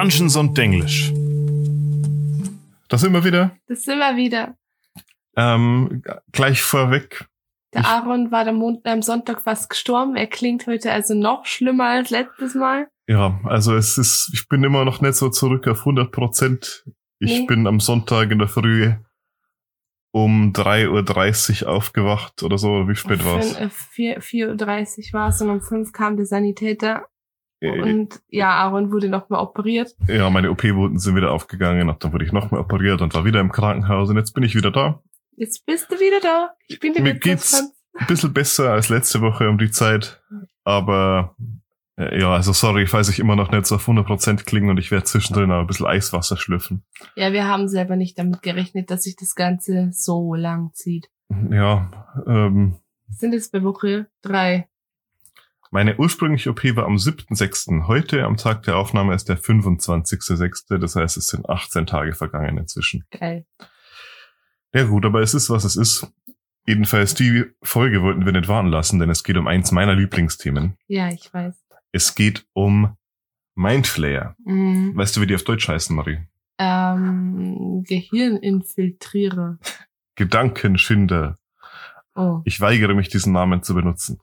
Dungeons und Denglisch. Das sind wir wieder. Das sind wir wieder. Ähm, gleich vorweg. Der Ich- Aaron war am, Mon am Sonntag fast gestorben. Er klingt heute also noch schlimmer als letztes Mal. Ja, also es ist, ich bin immer noch nicht so zurück auf 100 Prozent. Ich Nee. bin am Sonntag in der Früh um 3.30 Uhr aufgewacht oder so. Wie spät äh, vier- 4.30 Uhr war es und um 5 kam der Sanitäter. Und ja, Aaron wurde nochmal operiert. Ja, meine OP-Wunden sind wieder aufgegangen und dann wurde ich nochmal operiert und war wieder im Krankenhaus und jetzt bin ich wieder da. Jetzt bist du wieder da. Ich bin Mir geht's- Ein bisschen besser als letzte Woche um die Zeit, aber äh, ja, also sorry, falls ich immer noch nicht so auf 100% klinge und ich werde zwischendrin auch ein bisschen Eiswasser schlüpfen. Ja, wir haben selber nicht damit gerechnet, dass sich das Ganze so lang zieht. Ja, ähm, Sind es bei Woche drei? Meine ursprüngliche OP war am 7.6. Heute, am Tag der Aufnahme, ist der 25.6. Das heißt, es sind 18 Tage vergangen inzwischen. Geil. Ja gut, aber es ist, was es ist. Jedenfalls, die Folge wollten wir nicht warten lassen, denn es geht um eins meiner Lieblingsthemen. Ja, ich weiß. Es geht um Mindflayer. Mhm. Weißt du, wie die auf Deutsch heißen, Marie? Ähm, Gehirninfiltrierer. Gedankenschinder. Oh, Ich weigere mich, diesen Namen zu benutzen.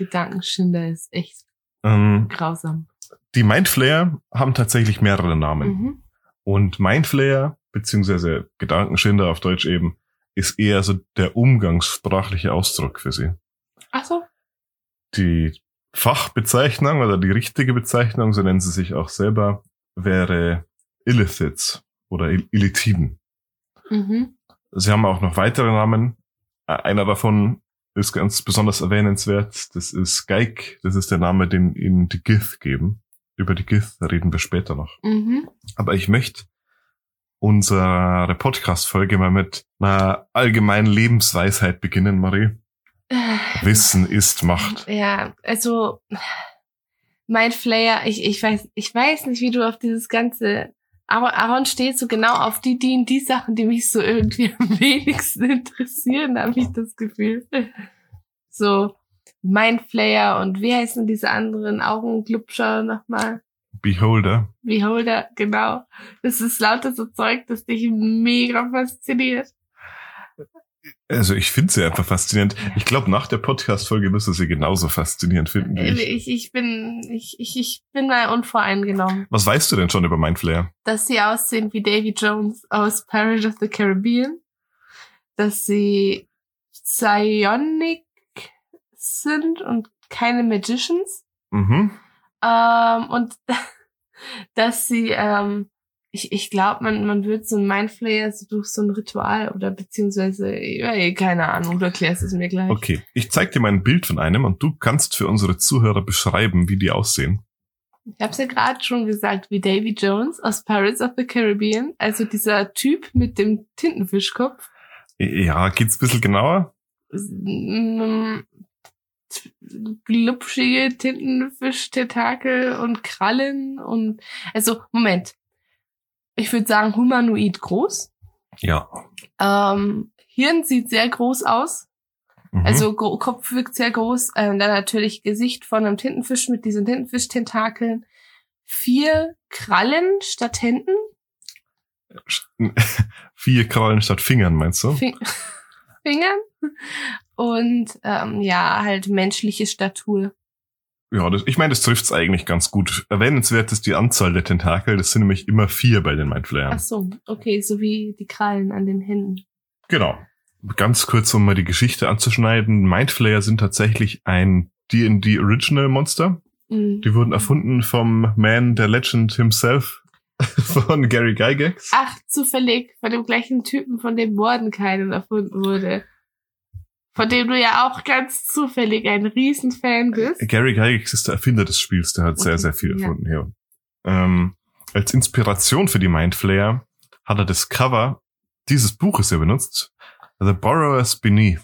Gedankenschinder ist echt Ähm, grausam. die Mindflayer haben tatsächlich mehrere Namen. Mhm. Und Mindflayer, beziehungsweise Gedankenschinder auf Deutsch eben, ist eher so der umgangssprachliche Ausdruck für sie. Ach so. Die Fachbezeichnung oder die richtige Bezeichnung, so nennen sie sich auch selber, wäre Illithids oder Il- Illithiden. Mhm. Sie haben auch noch weitere Namen. Äh, Einer davon ist ganz besonders erwähnenswert. Das ist Geik. Das ist der Name, den ihnen die Gith geben. Über die Gith reden wir später noch. Mhm. Aber ich möchte unsere Podcast-Folge mal mit einer allgemeinen Lebensweisheit beginnen, Marie. Äh, Wissen ist Macht. Ja, also mein Flair, ich, ich weiß, ich weiß nicht, wie du auf dieses ganze. Aber Aaron steht so genau auf die, die, die Sachen, die mich so irgendwie am wenigsten interessieren, habe ich das Gefühl. So, mein Flair und wie heißen diese anderen Augenglubscher nochmal? Beholder. Beholder, genau. Das ist lauter so Zeug, das dich mega fasziniert. Also ich finde sie einfach faszinierend. Ich glaube, nach der Podcast-Folge du sie genauso faszinierend finden wie ich. Ich, ich bin, ich, ich, ich bin mal unvoreingenommen. Was weißt du denn schon über Mindflayer? dass sie aussehen wie Davy Jones aus Pirates of the Caribbean, dass sie Psionic sind und keine Magicians Mhm. ähm, und dass sie ähm, ich, ich glaube, man, man wird so ein Mindflayer so durch so ein Ritual oder beziehungsweise, ja, eh, keine Ahnung, du erklärst es mir gleich. Okay, ich zeig dir mal ein Bild von einem und du kannst für unsere Zuhörer beschreiben, wie die aussehen. Ich habe es ja gerade schon gesagt, wie Davy Jones aus Pirates of the Caribbean, also dieser Typ mit dem Tintenfischkopf. Ja, geht's ein bisschen genauer? mm, glubschige Tintenfisch-Tentakel und Krallen und also Moment. Ich würde sagen humanoid groß. Ja. Ähm, Hirn sieht sehr groß aus. Mhm. Also Kopf wirkt sehr groß. Ähm, dann natürlich Gesicht von einem Tintenfisch mit diesen Tintenfisch-Tentakeln. Vier Krallen statt Händen. Vier Krallen statt Fingern, meinst du? Fing Fingern. Und ähm, ja, halt menschliche Statur. Ja, das, ich meine, das trifft's eigentlich ganz gut. Erwähnenswert ist die Anzahl der Tentakel. Das sind nämlich immer vier bei den Mindflayern. Ach so, okay, so wie die Krallen an den Händen. Genau. Ganz kurz, um mal die Geschichte anzuschneiden. Mindflayer sind tatsächlich ein D&D Original Monster. Mhm. Die wurden erfunden vom Man, der Legend himself, von Gary Gygax. Ach, zufällig von dem gleichen Typen, von dem Mordenkainen erfunden wurde. Von dem du ja auch ganz zufällig ein Riesenfan bist. Gary Gygax ist der Erfinder des Spiels, der hat sehr, Okay, sehr viel ja. erfunden hier. Ähm, als Inspiration für die Mindflayer hat er das Cover dieses Buches hier benutzt. The Borrower's Beneath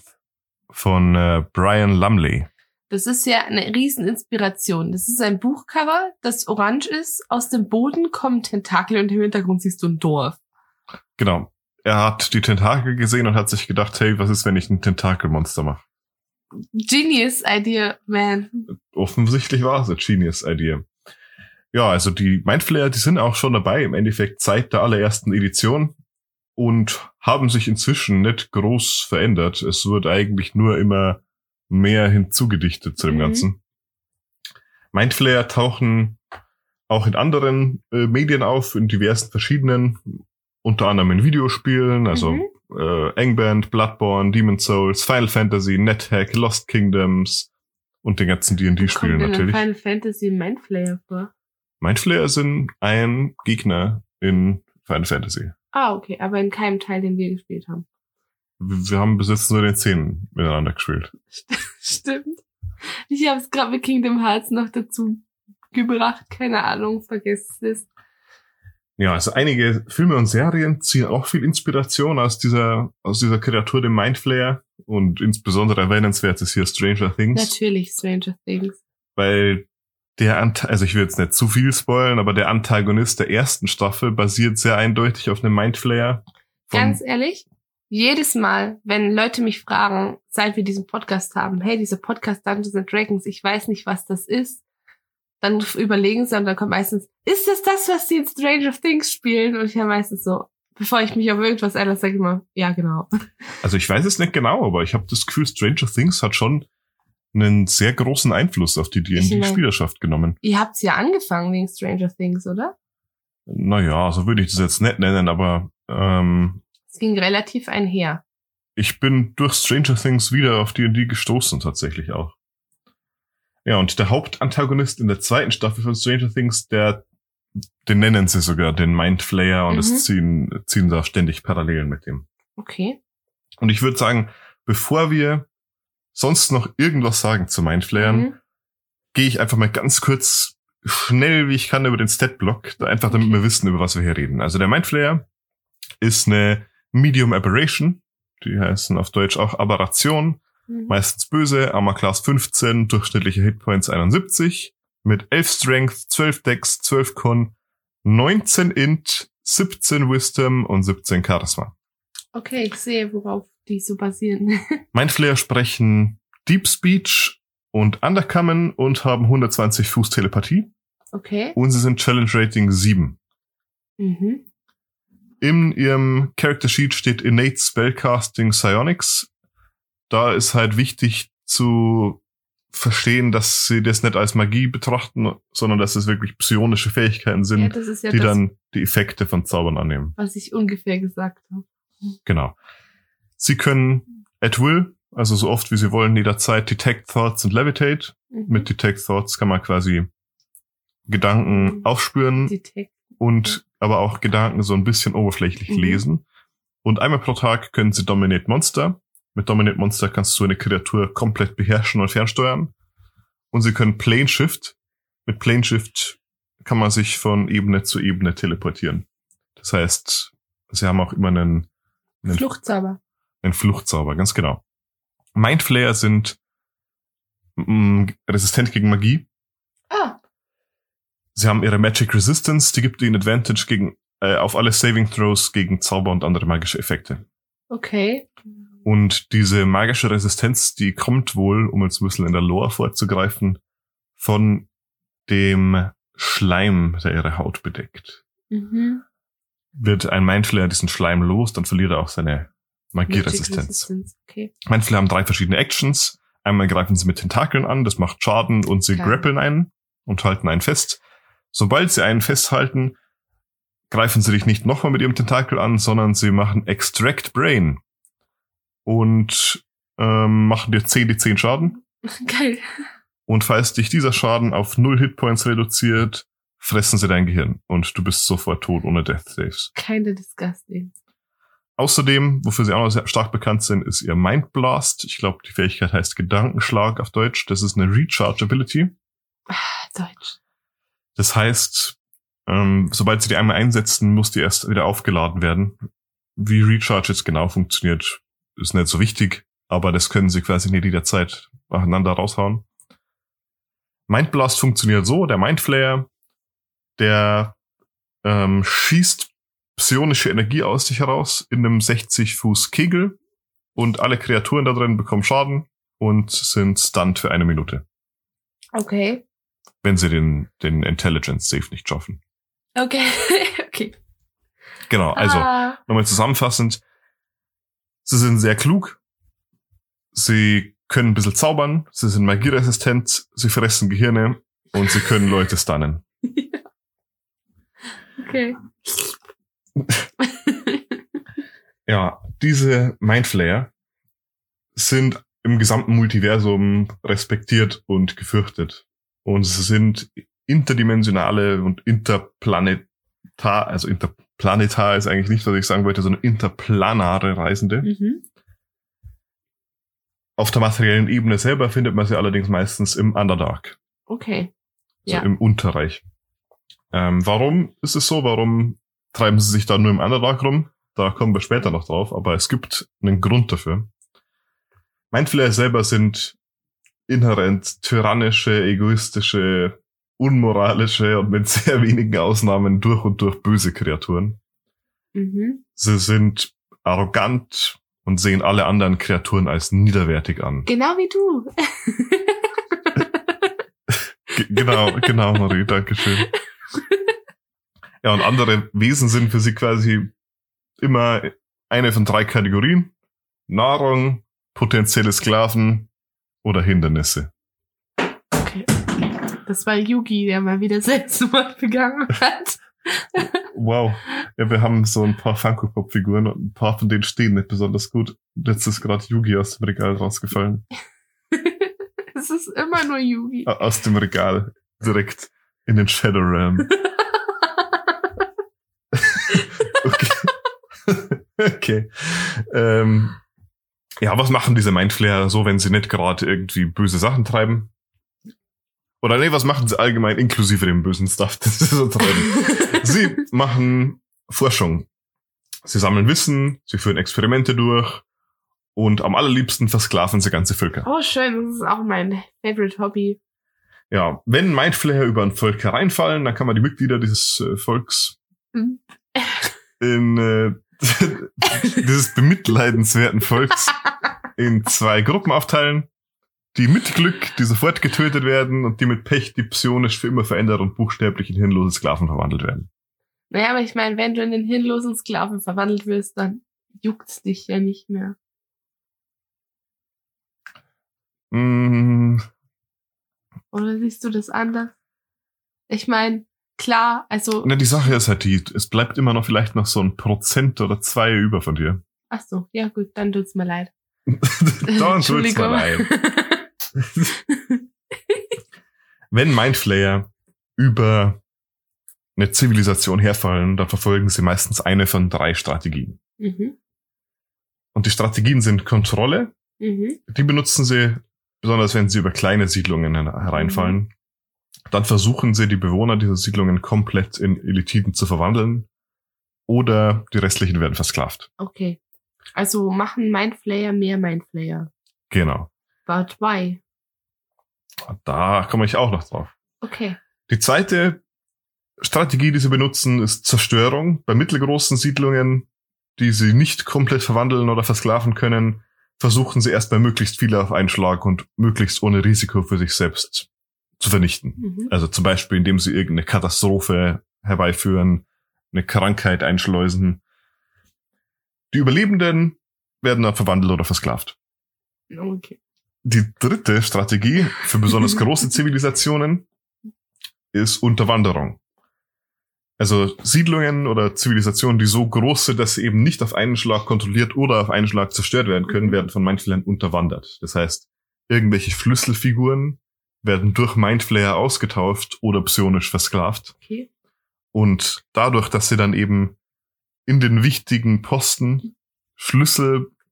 von äh, Brian Lumley. Das ist ja eine Rieseninspiration. Das ist ein Buchcover, das orange ist. Aus dem Boden kommen Tentakel und im Hintergrund siehst du ein Dorf. Genau. Er hat die Tentakel gesehen und hat sich gedacht, hey, was ist, wenn ich ein Tentakelmonster mache? Genius idea, man. Offensichtlich war es eine Genius Idee. Ja, also die Mindflayer, die sind auch schon dabei, im Endeffekt seit der allerersten Edition und haben sich inzwischen nicht groß verändert. Es wird eigentlich nur immer mehr hinzugedichtet zu dem Mhm. Ganzen. Mindflayer tauchen auch in anderen äh, Medien auf, in diversen verschiedenen, unter anderem in Videospielen, also Mhm. äh, Engband, Bloodborne, Demon's Souls, Final Fantasy, NetHack, Lost Kingdoms und den ganzen D&D-Spielen natürlich. Final Fantasy Mindflayer vor? Mindflayer sind ein Gegner in Final Fantasy. Ah, okay, aber in keinem Teil, den wir gespielt haben. Wir wir haben bis jetzt nur den Szenen miteinander gespielt. Stimmt. Ich habe es gerade mit Kingdom Hearts noch dazu gebracht. Keine Ahnung, vergesst es. Ja, also einige Filme und Serien ziehen auch viel Inspiration aus dieser, aus dieser Kreatur, dem Mindflayer. Und insbesondere erwähnenswert ist hier Stranger Things. Natürlich Stranger Things. weil der Ant also ich will jetzt nicht zu viel spoilen, aber der Antagonist der ersten Staffel basiert sehr eindeutig auf einem Mindflayer. Ganz ehrlich, jedes Mal, wenn Leute mich fragen, seit wir diesen Podcast haben, hey, dieser Podcast Dungeons and Dragons, ich weiß nicht, was das ist, dann überlegen sie und dann kommt meistens, ist das das, was die in Stranger Things spielen? Und ich habe meistens so, bevor ich mich auf irgendwas einlasse, sage ich immer, ja, genau. also ich weiß es nicht genau, aber ich habe das Gefühl, Stranger Things hat schon einen sehr großen Einfluss auf die D&D-Spielerschaft genommen. Ihr habt's ja angefangen wegen Stranger Things, oder? Naja, so würde ich das jetzt nicht nennen, aber ähm, Es ging relativ einher. ich bin durch Stranger Things wieder auf D&D gestoßen, tatsächlich auch. Ja, und der Hauptantagonist in der zweiten Staffel von Stranger Things, der, den nennen sie sogar den Mindflayer und Mhm. es ziehen, ziehen da ständig Parallelen mit dem. Okay. Und ich würde sagen, bevor wir sonst noch irgendwas sagen zu Mindflayern, Mhm. gehe ich einfach mal ganz kurz schnell, wie ich kann, über den Stat-Block, einfach damit wir wissen, über was wir hier reden. Also der Mindflayer ist eine Medium Aberration, die heißen auf Deutsch auch Aberration, Mhm. meistens böse, Armor Class 15, durchschnittliche Hitpoints 71, mit 11 Strength, 12 Dex, 12 Con, 19 Int, 17 Wisdom und 17 Charisma. Okay, ich sehe, worauf die so basieren. Mindflayer sprechen Deep Speech und Undercommon und haben 120 Fuß Telepathie Okay. und sie sind Challenge Rating 7. Mhm. In ihrem Character Sheet steht Innate Spellcasting Psionics. Da ist halt wichtig zu verstehen, dass sie das nicht als Magie betrachten, sondern dass es wirklich psionische Fähigkeiten Ja, sind, ist ja die das, dann die Effekte von Zaubern annehmen. was ich ungefähr gesagt habe. Genau. Sie können at will, also so oft wie sie wollen, jederzeit Detect Thoughts und Levitate. Mhm. Mit Detect Thoughts kann man quasi Gedanken Mhm. aufspüren Detect. und aber auch Gedanken so ein bisschen oberflächlich Mhm. lesen. Und einmal pro Tag können sie Dominate Monster. Mit Dominate Monster kannst du eine Kreatur komplett beherrschen und fernsteuern. Und sie können Plane Shift. Mit Plane Shift kann man sich von Ebene zu Ebene teleportieren. Das heißt, sie haben auch immer einen, einen Fluchtzauber. ein Fluchtzauber, ganz genau. Mindflayer sind mm, resistent gegen Magie. Ah, Sie haben ihre Magic Resistance, die gibt ihnen Advantage gegen, äh, auf alle Saving Throws gegen Zauber und andere magische Effekte. okay. Und diese magische Resistenz, die kommt wohl, um jetzt ein bisschen in der Lore vorzugreifen, von dem Schleim, der ihre Haut bedeckt. Mhm. Wird ein Mindflayer diesen Schleim los, dann verliert er auch seine Magieresistenz. Okay. Mindflayer haben drei verschiedene Actions. Einmal greifen sie mit Tentakeln an, das macht Schaden und sie Okay. grappeln einen und halten einen fest. Sobald sie einen festhalten, greifen sie dich nicht nochmal mit ihrem Tentakel an, sondern sie machen Extract Brain und ähm, machen dir 10 die 10 Schaden. Geil. Und falls dich dieser Schaden auf 0 Hitpoints reduziert, fressen sie dein Gehirn und du bist sofort tot ohne Death Saves. Kinda disgusting. Außerdem, wofür sie auch noch sehr stark bekannt sind, ist ihr Mind Blast. Ich glaube, die Fähigkeit heißt Gedankenschlag auf Deutsch. Das ist eine Recharge Ability. Ah, Deutsch. Das heißt, ähm, sobald sie die einmal einsetzen, muss die erst wieder aufgeladen werden. Wie Recharge jetzt genau funktioniert, ist nicht so wichtig, aber das können sie quasi nicht jederzeit nacheinander raushauen. Mind Blast funktioniert so, der Mindflayer, der ähm, schießt psionische Energie aus sich heraus in einem 60 Fuß Kegel und alle Kreaturen da drin bekommen Schaden und sind stunned für eine Minute. Okay. wenn sie den, den Intelligence Safe nicht schaffen. Okay, okay. Genau, also Ah, nochmal zusammenfassend. Sie sind sehr klug. Sie können ein bisschen zaubern. Sie sind magieresistent. Sie fressen Gehirne. Und sie können Leute stunnen. okay. Ja, diese Mindflayer sind im gesamten Multiversum respektiert und gefürchtet. Und sie sind interdimensionale und interplanetar, also interplanetar ist eigentlich nicht, was ich sagen wollte, sondern interplanare Reisende. mhm. Auf der materiellen Ebene selber findet man sie allerdings meistens im Underdark, Okay. also Ja. im Unterreich. Ähm, warum ist es so? Warum treiben sie sich da nur im Underdark rum? Da kommen wir später noch drauf, aber es gibt einen Grund dafür. Mindflayer selber sind inhärent tyrannische, egoistische, unmoralische und mit sehr wenigen Ausnahmen durch und durch böse Kreaturen. Mhm. Sie sind arrogant und sehen alle anderen Kreaturen als niederwertig an. Genau wie du. Genau, genau, Marie, danke schön. Ja, und andere Wesen sind für sie quasi immer eine von drei Kategorien. Nahrung, potenzielle Sklaven oder Hindernisse. Das war Yugi, der mal wieder Selbstmord begangen hat. Wow. Ja, wir haben so ein paar Funko-Pop-Figuren und ein paar von denen stehen nicht besonders gut. Jetzt ist gerade Yugi aus dem Regal rausgefallen. es ist immer nur Yugi. Aus dem Regal. Direkt in den Shadow Realm. Okay. okay. Ähm, ja, was machen diese Mindflayer so, wenn sie nicht gerade irgendwie böse Sachen treiben? Oder nee, was machen sie allgemein inklusive dem bösen Stuff, das sie so treiben? sie machen Forschung. Sie sammeln Wissen, sie führen Experimente durch und am allerliebsten versklaven sie ganze Völker. Oh, schön. Das ist auch mein Favorite Hobby. Ja, wenn Mindflayer über ein Volk hereinfallen, dann kann man die Mitglieder dieses äh, Volks Mhm. in äh, dieses bemitleidenswerten Volks in zwei Gruppen aufteilen, die mit Glück, die sofort getötet werden und die mit Pech, die psionisch für immer verändert und buchstäblich in hirnlose Sklaven verwandelt werden. Naja, aber ich meine, wenn du in den hirnlosen Sklaven verwandelt wirst, dann juckt's dich ja nicht mehr. Mm, Oder siehst du das anders? Ich meine, klar, also, na, die Sache ist halt die, es bleibt immer noch vielleicht noch so ein Prozent oder zwei über von dir. ach so, ja gut, dann tut's mir leid. Dann tut's mir leid. Wenn Mindflayer über eine Zivilisation herfallen, dann verfolgen sie meistens eine von drei Strategien. mhm, Und die Strategien sind Kontrolle, mhm, die benutzen sie, besonders wenn sie über kleine Siedlungen her- hereinfallen. Dann versuchen sie, die Bewohner dieser Siedlungen komplett in Elitiden zu verwandeln. Oder die restlichen werden versklavt. okay. Also machen Mindflayer mehr Mindflayer. Genau. But why? Da komme ich auch noch drauf. Okay. Die zweite Strategie, die sie benutzen, ist Zerstörung. Bei mittelgroßen Siedlungen, die sie nicht komplett verwandeln oder versklaven können, versuchen sie erstmal möglichst viele auf einen Schlag und möglichst ohne Risiko für sich selbst zu vernichten. Mhm. Also zum Beispiel, indem sie irgendeine Katastrophe herbeiführen, eine Krankheit einschleusen. Die Überlebenden werden dann verwandelt oder versklavt. Okay. Die dritte Strategie für besonders große Zivilisationen ist Unterwanderung. Also Siedlungen oder Zivilisationen, die so groß sind, dass sie eben nicht auf einen Schlag kontrolliert oder auf einen Schlag zerstört werden können, Mhm. werden von Mindflayern unterwandert. Das heißt, irgendwelche Schlüsselfiguren werden durch Mindflayer ausgetauscht oder psionisch versklavt. Okay. Und dadurch, dass sie dann eben in den wichtigen Posten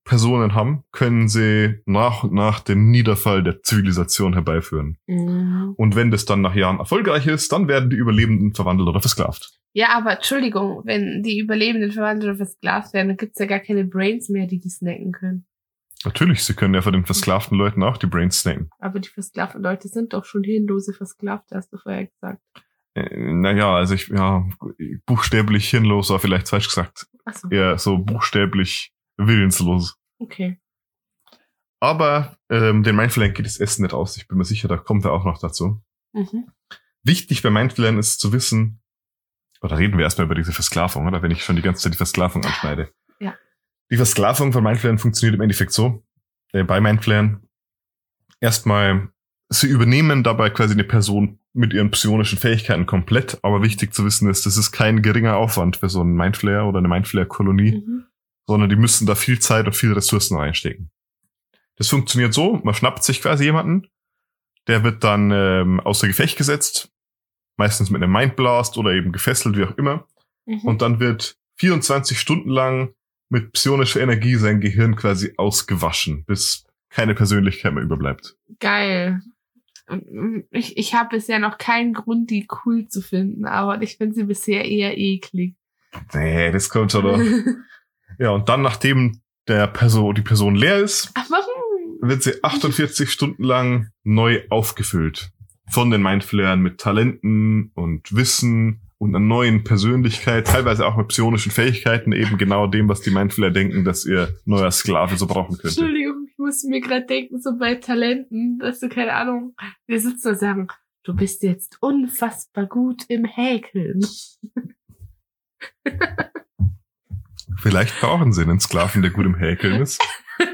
Schlüsselpersonen haben, können sie nach und nach den Niederfall der Zivilisation herbeiführen. Mhm. Und wenn das dann nach Jahren erfolgreich ist, dann werden die Überlebenden verwandelt oder versklavt. Ja, aber Entschuldigung, wenn die Überlebenden verwandelt oder versklavt werden, dann gibt's ja gar keine Brains mehr, die die snacken können. Natürlich, sie können ja von den versklavten Leuten auch die Brains snacken. Aber die versklavten Leute sind doch schon hirnlose Versklavte, hast du vorher gesagt. Äh, naja, also ich, ja, buchstäblich hirnlos war vielleicht falsch gesagt. Achso, Eher so buchstäblich willenslos. okay. Aber ähm, den Mindflayer geht das Essen nicht aus. Ich bin mir sicher, da kommt er auch noch dazu. Mhm. wichtig bei Mindflayern ist zu wissen, oder reden wir erstmal über diese Versklavung, oder wenn ich schon die ganze Zeit die Versklavung anschneide. Ja. Die Versklavung von Mindflayern funktioniert im Endeffekt so, äh, bei Mindflayern. Erstmal, sie übernehmen dabei quasi eine Person mit ihren psionischen Fähigkeiten komplett, aber wichtig zu wissen ist, das ist kein geringer Aufwand für so einen Mindflayer oder eine Mindflayer-Kolonie, Mhm. Sondern die müssen da viel Zeit und viel Ressourcen reinstecken. Das funktioniert so, man schnappt sich quasi jemanden, der wird dann ähm, außer Gefecht gesetzt, meistens mit einem Mindblast oder eben gefesselt, wie auch immer, Mhm. und dann wird 24 Stunden lang mit psionischer Energie sein Gehirn quasi ausgewaschen, bis keine Persönlichkeit mehr überbleibt. Geil. Ich, ich habe bisher noch keinen Grund, die cool zu finden, aber ich finde sie bisher eher eklig. Nee, das kommt schon noch. Ja, und dann, nachdem der Person, die Person leer ist, wird sie 48 Stunden lang neu aufgefüllt. Von den Mindflayern mit Talenten und Wissen und einer neuen Persönlichkeit, teilweise auch mit psionischen Fähigkeiten, eben genau dem, was die Mindflayer denken, dass ihr neuer Sklave so brauchen könnte. Entschuldigung, ich musste mir gerade denken, so bei Talenten, dass du keine Ahnung, wir sitzen und sagen, du bist jetzt unfassbar gut im Häkeln. Vielleicht brauchen sie einen Sklaven, der gut im Häkeln ist.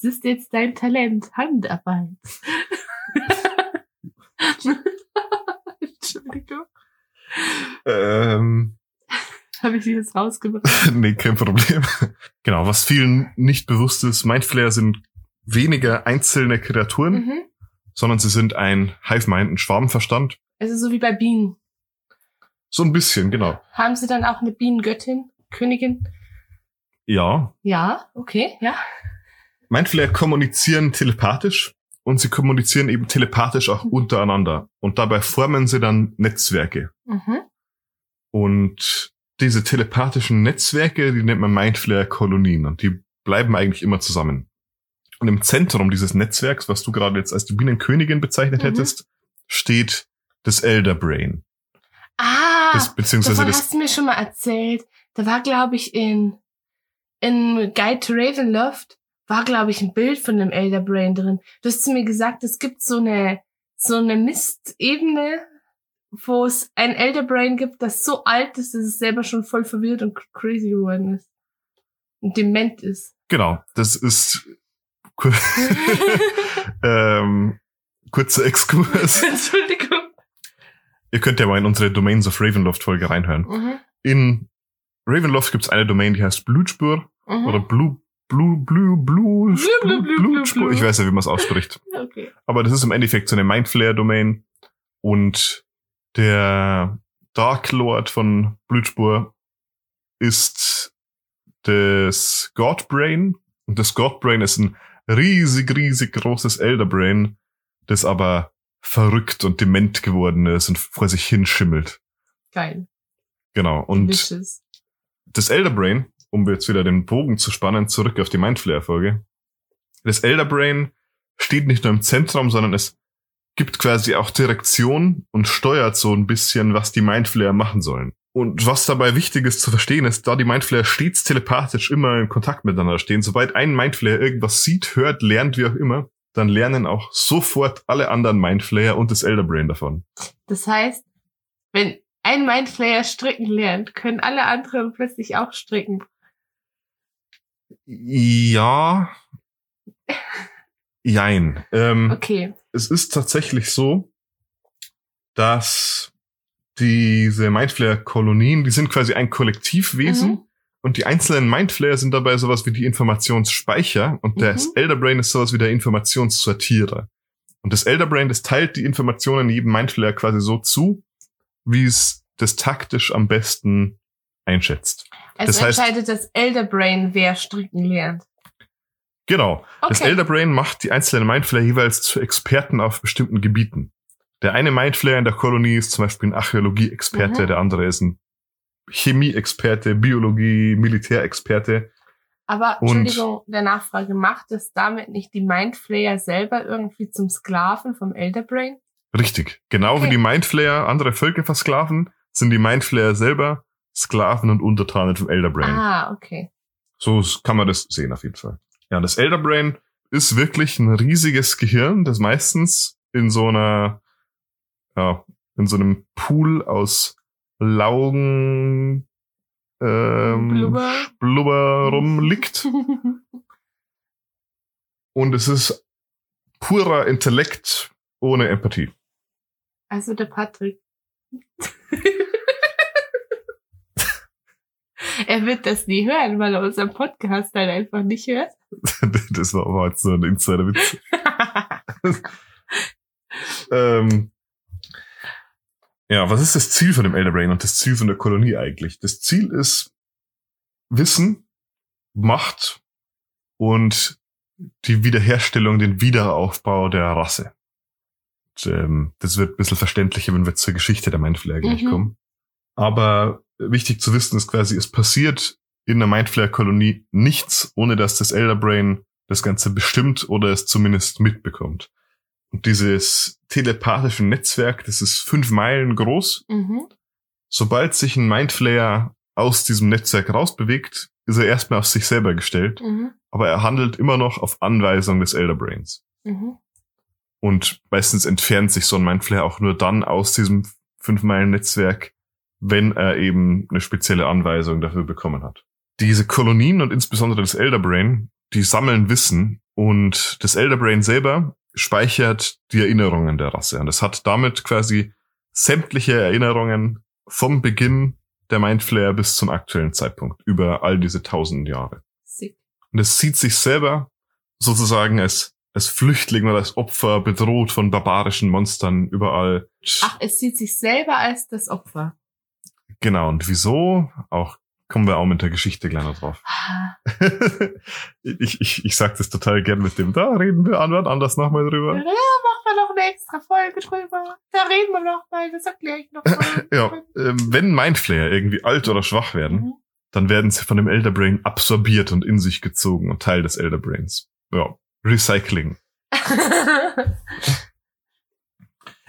Das ist jetzt dein Talent, Handarbeit. Entschuldigung, Ähm, habe ich sie jetzt rausgebracht. nee, kein Problem. Genau, was vielen nicht bewusst ist, Mindflayer sind weniger einzelne Kreaturen, Mhm. sondern sie sind ein Hive-Mind, ein Schwarmverstand. Also so wie bei Bienen. So ein bisschen, genau. Haben sie dann auch eine Bienengöttin, Königin? Ja, Ja, okay, ja. Mindflayer kommunizieren telepathisch und sie kommunizieren eben telepathisch auch untereinander. Und dabei formen sie dann Netzwerke. Mhm. Und diese telepathischen Netzwerke, die nennt man Mindflayer-Kolonien und die bleiben eigentlich immer zusammen. Und im Zentrum dieses Netzwerks, was du gerade jetzt als die Bienenkönigin bezeichnet Mhm. hättest, steht das Elder Brain. Ah, Das, beziehungsweise das, hast du mir schon mal erzählt. Da war, glaube ich, in, in Guide to Ravenloft war, glaube ich, ein Bild von dem Elder Brain drin. Du hast zu mir gesagt, es gibt so eine, so eine Mistebene, wo es ein Elder Brain gibt, das so alt ist, dass es selber schon voll verwirrt und crazy geworden ist. Und dement ist. genau, das ist ähm, kurzer Exkurs. Entschuldigung. Ihr könnt ja mal in unsere Domains of Ravenloft Folge reinhören. Mhm. In Ravenloft gibt es eine Domain, die heißt Blutspur Mhm. oder Blue Blue Blue Blue, Blue, Blue, Blue, Blutspur. Blue. Ich weiß ja, wie man es ausspricht. Okay. Aber das ist im Endeffekt so eine Mindflayer-Domain. Und der Dark Lord von Blutspur ist das Godbrain. Und das Godbrain ist ein riesig, riesig großes Elderbrain, das aber verrückt und dement geworden ist und vor sich hinschimmelt. Geil. Genau. Und Delicious. Das Elderbrain, um jetzt wieder den Bogen zu spannen, zurück auf die Mindflayer-Folge. Das Elderbrain steht nicht nur im Zentrum, sondern es gibt quasi auch Direktion und steuert so ein bisschen, was die Mindflayer machen sollen. Und was dabei wichtig ist zu verstehen, ist, da die Mindflayer stets telepathisch immer in Kontakt miteinander stehen, sobald ein Mindflayer irgendwas sieht, hört, lernt, wie auch immer, dann lernen auch sofort alle anderen Mindflayer und das Elderbrain davon. Das heißt, wenn ein Mindflayer stricken lernt, können alle anderen plötzlich auch stricken. Ja. Jein. Ähm, Okay. es ist tatsächlich so, dass diese Mindflayer-Kolonien, die sind quasi ein Kollektivwesen Mhm. und die einzelnen Mindflayer sind dabei sowas wie die Informationsspeicher und das Mhm. Elderbrain ist sowas wie der Informationssortierer. Und das Elderbrain, das teilt die Informationen jedem Mindflayer quasi so zu, wie es das taktisch am besten einschätzt. Also Das heißt- entscheidet das Elder Brain, wer stricken lernt. Genau. Das Okay. Elderbrain macht die einzelnen Mindflayer jeweils zu Experten auf bestimmten Gebieten. Der eine Mindflayer in der Kolonie ist zum Beispiel ein Archäologie-Experte, Mhm. der andere ist ein Chemie-Experte, Biologie, Militärexperte. Aber Und- Entschuldigung, der Nachfrage, macht es damit nicht die Mindflayer selber irgendwie zum Sklaven vom Elder Brain? Richtig. Genau wie Okay. die Mindflayer andere Völker versklaven, sind die Mindflayer selber Sklaven und Untertanen vom Elderbrain. Ah, okay. So kann man das sehen auf jeden Fall. Ja, das Elderbrain ist wirklich ein riesiges Gehirn, das meistens in so einer ja, in so einem Pool aus Laugen ähm, Blubber. Blubber rumliegt. Und es ist purer Intellekt ohne Empathie. Also der Patrick. er wird das nie hören, weil er unseren Podcast halt einfach nicht hört. das war aber jetzt so ein Insiderwitz. ähm, ja, was ist das Ziel von dem Elder Brain und das Ziel von der Kolonie eigentlich? Das Ziel ist Wissen, Macht und die Wiederherstellung, den Wiederaufbau der Rasse. Und, ähm, das wird ein bisschen verständlicher, wenn wir zur Geschichte der Mindflayer gleich Mhm. kommen. Aber wichtig zu wissen ist quasi, es passiert in der Mindflayer-Kolonie nichts, ohne dass das Elder Brain das Ganze bestimmt oder es zumindest mitbekommt. Und dieses telepathische Netzwerk, das ist fünf Meilen groß. mhm. Sobald sich ein Mindflayer aus diesem Netzwerk rausbewegt, ist er erstmal auf sich selber gestellt, Mhm. aber er handelt immer noch auf Anweisung des Elder Brains. Mhm. Und meistens entfernt sich so ein Mindflayer auch nur dann aus diesem fünf Meilen Netzwerk, wenn er eben eine spezielle Anweisung dafür bekommen hat. Diese Kolonien und insbesondere das Elder Brain, die sammeln Wissen und das Elder Brain selber speichert die Erinnerungen der Rasse. Und es hat damit quasi sämtliche Erinnerungen vom Beginn der Mindflayer bis zum aktuellen Zeitpunkt über all diese tausenden Jahre. Sick. Und es sieht sich selber sozusagen als, als Flüchtling oder als Opfer bedroht von barbarischen Monstern überall. Ach, es sieht sich selber als das Opfer. Genau. Und wieso? Auch kommen wir auch mit der Geschichte gleich noch drauf. Ah, ich, ich, ich sag das total gern mit dem, da reden wir an, anders nochmal Ja, drüber. machen wir noch eine extra Folge drüber. Da reden wir noch mal, das erkläre ich noch mal. Ja, ähm, wenn Mindflayer irgendwie alt oder schwach werden, Mhm. dann werden sie von dem Elder Brain absorbiert und in sich gezogen und Teil des Elder Brains. Ja, Recycling.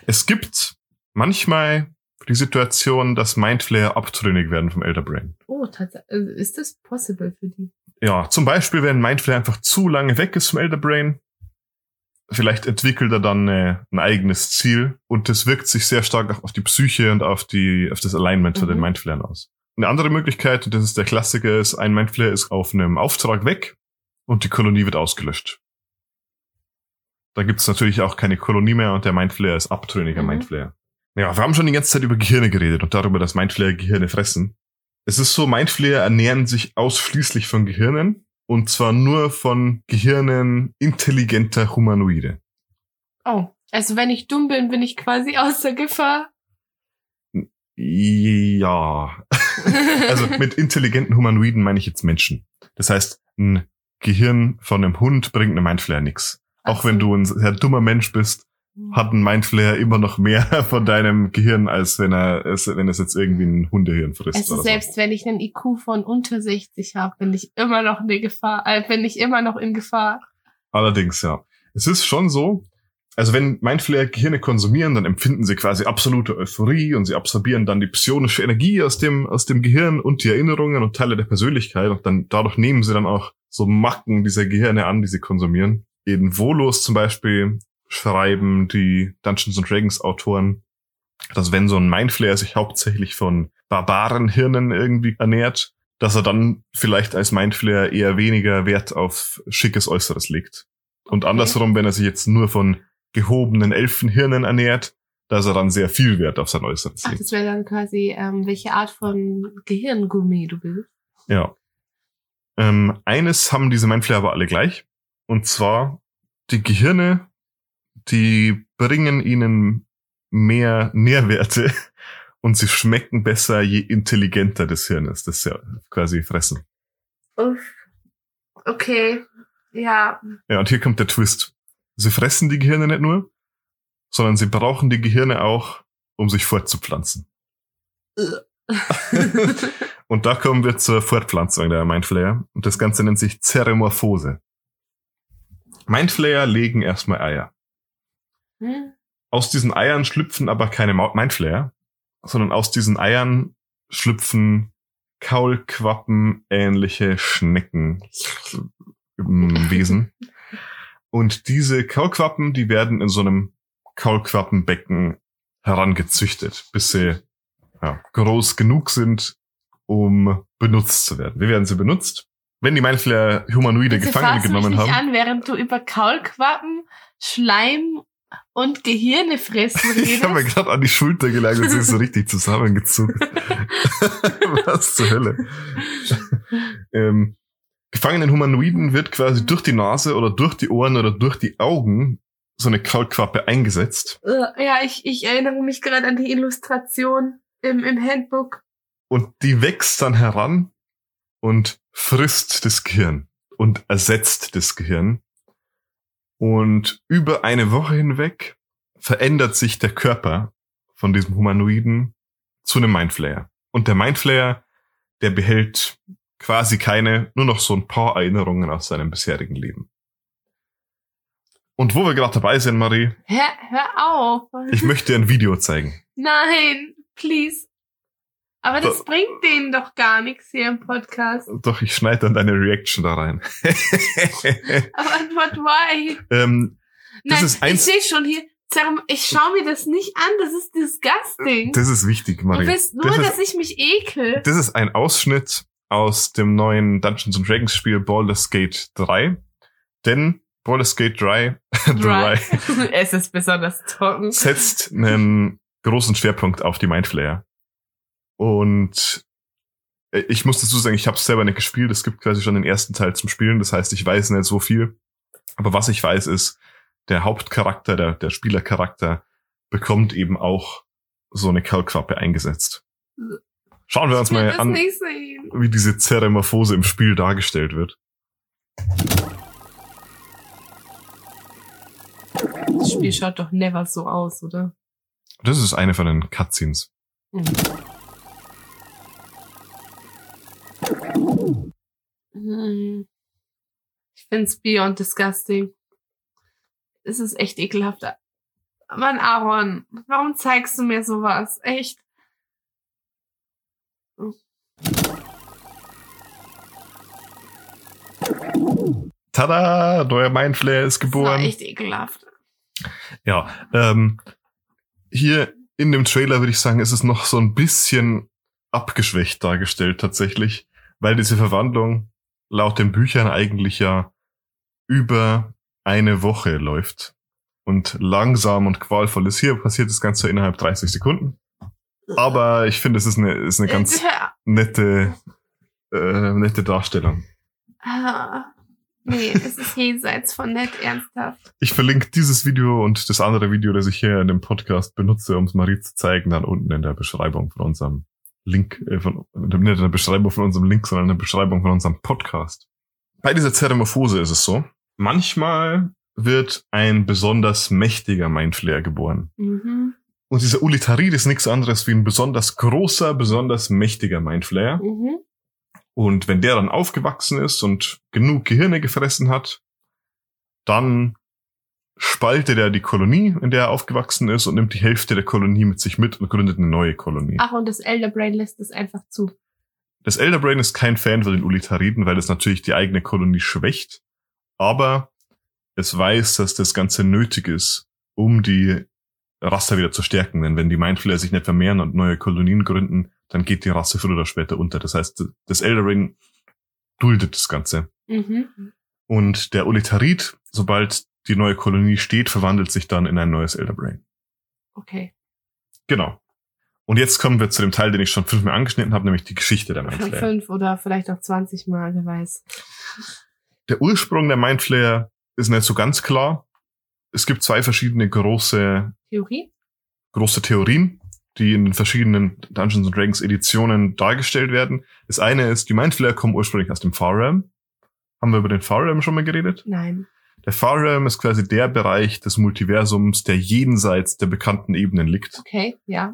Es gibt manchmal die Situation, dass Mindflayer abtrünnig werden vom Elder Brain. oh, tatsächlich. Ist das possible für die? Ja, zum Beispiel, wenn Mindflayer einfach zu lange weg ist vom Elder Brain, vielleicht entwickelt er dann äh, ein eigenes Ziel und das wirkt sich sehr stark auch auf die Psyche und auf die auf das Alignment von Mhm. den Mindflayern aus. Eine andere Möglichkeit, und das ist der Klassiker, ist, ein Mindflayer ist auf einem Auftrag weg und die Kolonie wird ausgelöscht. Da gibt's natürlich auch keine Kolonie mehr und der Mindflayer ist abtrünniger Mhm. Mindflayer. Ja, wir haben schon die ganze Zeit über Gehirne geredet und darüber, dass Mindflayer Gehirne fressen. Es ist so, Mindflayer ernähren sich ausschließlich von Gehirnen und zwar nur von Gehirnen intelligenter Humanoide. Oh, also wenn ich dumm bin, bin ich quasi außer Gefahr. Ja. Also mit intelligenten Humanoiden meine ich jetzt Menschen. Das heißt, ein Gehirn von einem Hund bringt einem Mindflayer nix. Auch wenn so. du ein sehr dummer Mensch bist, hat ein Mindflayer immer noch mehr von deinem Gehirn, als wenn er es, wenn es jetzt irgendwie ein Hundehirn frisst. Also selbst wenn ich einen IQ von unter 60 habe, bin ich immer noch eine Gefahr, äh, bin ich immer noch in Gefahr. so. Allerdings, ja. Es ist schon so, also wenn Mindflayer Gehirne konsumieren, dann empfinden sie quasi absolute Euphorie und sie absorbieren dann die psionische Energie aus dem, aus dem Gehirn und die Erinnerungen und Teile der Persönlichkeit und dann dadurch nehmen sie dann auch so Macken dieser Gehirne an, die sie konsumieren. In Volos zum Beispiel schreiben die Dungeons and Dragons Autoren, dass wenn so ein Mindflayer sich hauptsächlich von Barbarenhirnen irgendwie ernährt, dass er dann vielleicht als Mindflayer eher weniger Wert auf schickes Äußeres legt. Und Okay. andersrum, wenn er sich jetzt nur von gehobenen Elfenhirnen ernährt, dass er dann sehr viel Wert auf sein Äußeres Ach, legt. das wäre dann quasi, ähm, welche Art von Gehirngummi du bist. Ja. Ähm, eines haben diese Mindflayer aber alle gleich. Und zwar die Gehirne, die bringen ihnen mehr Nährwerte und sie schmecken besser, je intelligenter das Hirn ist, das sie quasi fressen. Uff. Okay. Ja. Ja, und hier kommt der Twist. Sie fressen die Gehirne nicht nur, sondern sie brauchen die Gehirne auch, um sich fortzupflanzen. Und da kommen wir zur Fortpflanzung der Mindflayer. Und das Ganze nennt sich Zeremorphose. Mindflayer legen erstmal Eier. Hm? Aus diesen Eiern schlüpfen aber keine Mindflayer, sondern aus diesen Eiern schlüpfen Kaulquappen ähnliche Schnecken ähm, Wesen. Und diese Kaulquappen, die werden in so einem Kaulquappenbecken herangezüchtet, bis sie ja, groß genug sind, um benutzt zu werden. Wie werden sie benutzt? Wenn die Mindflayer humanoide Bitte Gefangene genommen mich nicht haben. an, während du über Kaulquappen, Schleim und Gehirne fressen Ich habe mir redest. gerade an die Schulter gelagert und sie ist so richtig zusammengezuckt. Was zur Hölle? ähm, gefangenen Humanoiden wird quasi durch die Nase oder durch die Ohren oder durch die Augen so eine Kaulquappe eingesetzt Äh, Ja, ich, ich erinnere mich gerade an die Illustration im, im Handbook. und die wächst dann heran und frisst das Gehirn und ersetzt das Gehirn. Und über eine Woche hinweg verändert sich der Körper von diesem Humanoiden zu einem Mindflayer. Und der Mindflayer, der behält quasi keine, nur noch so ein paar Erinnerungen aus seinem bisherigen Leben. Und wo wir gerade dabei sind, Marie, Hör, hör auf. ich möchte dir ein Video zeigen. Nein, please. Aber das So. bringt denen doch gar nichts hier im Podcast. Doch, ich schneide dann deine Reaction da rein. Aber but why? ähm, Das Nein, ist eins- ich sehe schon hier. Ich schaue mir das nicht an. Das ist disgusting. das ist wichtig, du Marie. willst nur, das, dass ist, ich mich ekel. das ist ein Ausschnitt aus dem neuen Dungeons and Dragons Spiel Baldur's Gate 3. Denn Baldur's Gate 3, 3 es ist besonders trocken. setzt einen großen Schwerpunkt auf die Mindflayer. Und äh, ich muss dazu sagen, ich habe es selber nicht gespielt. Es gibt quasi schon den ersten Teil zum Spielen. Das heißt, ich weiß nicht so viel. Aber was ich weiß, ist, der Hauptcharakter, der, der Spielercharakter, bekommt eben auch so eine Kaulquappe eingesetzt. Schauen wir uns mal an, wie diese Zeremorphose im Spiel dargestellt wird. Das Spiel schaut doch never so aus, oder? Das ist eine von den Cutscenes. Hm. Ich find's beyond disgusting. Es ist echt ekelhaft. Mann, Aaron, warum zeigst du mir sowas? Echt? Tada! Neuer Mindflayer ist Das war geboren. echt ekelhaft. Ja, ähm, hier in dem Trailer würde ich sagen, ist es noch so ein bisschen abgeschwächt dargestellt tatsächlich, weil diese Verwandlung laut den Büchern eigentlich ja über eine Woche läuft und langsam und qualvoll ist. Hier passiert das Ganze innerhalb 30 Sekunden. Aber ich finde, es ist eine, ist eine ganz nette, äh, nette Darstellung. Ah, nee, es ist jenseits von nett, ernsthaft. Ich verlinke dieses Video und das andere Video, das ich hier in dem Podcast benutze, um es Marie zu zeigen, dann unten in der Beschreibung von unserem Link, äh, von, nicht in der Beschreibung von unserem Link, sondern in der Beschreibung von unserem Podcast. Bei dieser Zeremorphose ist es so, manchmal wird ein besonders mächtiger Mindflayer geboren. Mhm. Und dieser Ulitarid ist nichts anderes wie ein besonders großer, besonders mächtiger Mindflayer. Mhm. Und wenn der dann aufgewachsen ist und genug Gehirne gefressen hat, dann spaltet er die Kolonie, in der er aufgewachsen ist und nimmt die Hälfte der Kolonie mit sich mit und gründet eine neue Kolonie. Ach, und das Elder Brain lässt es einfach zu. Das Elder Brain ist kein Fan von den Ulitariden, weil es natürlich die eigene Kolonie schwächt, aber es weiß, dass das Ganze nötig ist, um die Rasse wieder zu stärken. Denn wenn die Mindflayer sich nicht vermehren und neue Kolonien gründen, dann geht die Rasse früher oder später unter. Das heißt, das Elder Brain duldet das Ganze. Mhm. Und der Ulitarid, sobald die neue Kolonie steht, verwandelt sich dann in ein neues Elder Brain. Okay. Genau. Und jetzt kommen wir zu dem Teil, den ich schon fünfmal angeschnitten habe, nämlich die Geschichte der Mindflayer. fünf oder vielleicht auch 20 Mal, wer weiß. Der Ursprung der Mindflayer ist nicht so ganz klar. Es gibt zwei verschiedene große, Theorie? große Theorien, die in den verschiedenen Dungeons and Dragons Editionen dargestellt werden. Das eine ist, die Mindflayer kommen ursprünglich aus dem Far Realm. Haben wir über den Far Realm schon mal geredet? Nein. Der Far Realm ist quasi der Bereich des Multiversums, der jenseits der bekannten Ebenen liegt. Okay, ja.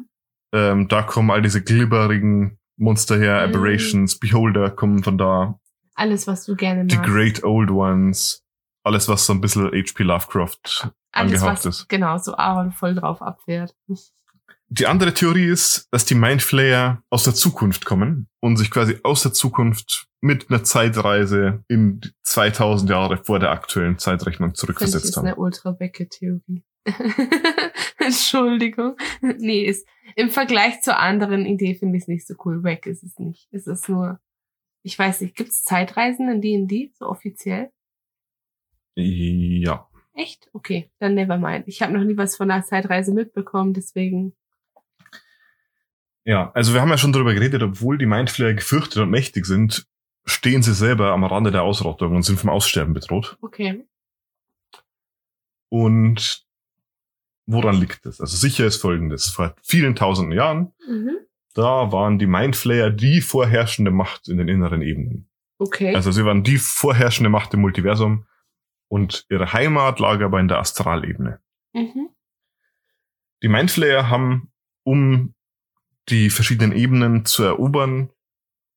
Ähm, da kommen all diese glibberigen Monster her, Mhm. Aberrations, Beholder kommen von da, Alles, was du gerne die magst. Great Old Ones, alles was so ein bisschen H.P. Lovecraft Alles, angehaucht was, ist. genau, so Aaron voll drauf abwehrt. Die andere Theorie ist, dass die Mindflayer aus der Zukunft kommen und sich quasi aus der Zukunft mit einer Zeitreise in 2000 Jahre vor der aktuellen Zeitrechnung Finde ich zurückversetzt ist haben. eine ultra Becke-Theorie. Entschuldigung. Nee, ist, im Vergleich zur anderen Idee finde ich es nicht so cool. Weg ist es nicht. Es ist nur, ich weiß nicht, gibt es Zeitreisen in D&D, so offiziell? Ja. Echt? Okay, dann never mind. Ich habe noch nie was von einer Zeitreise mitbekommen, deswegen. Ja, also wir haben ja schon darüber geredet, obwohl die Mindflayer gefürchtet und mächtig sind, stehen sie selber am Rande der Ausrottung und sind vom Aussterben bedroht. Okay. Und woran liegt das? Also sicher ist folgendes. Vor vielen tausenden Jahren, Mhm. da waren die Mindflayer die vorherrschende Macht in den inneren Ebenen. Okay. Also sie waren die vorherrschende Macht im Multiversum und ihre Heimat lag aber in der Astralebene. mhm. Die Mindflayer haben, um die verschiedenen Ebenen zu erobern,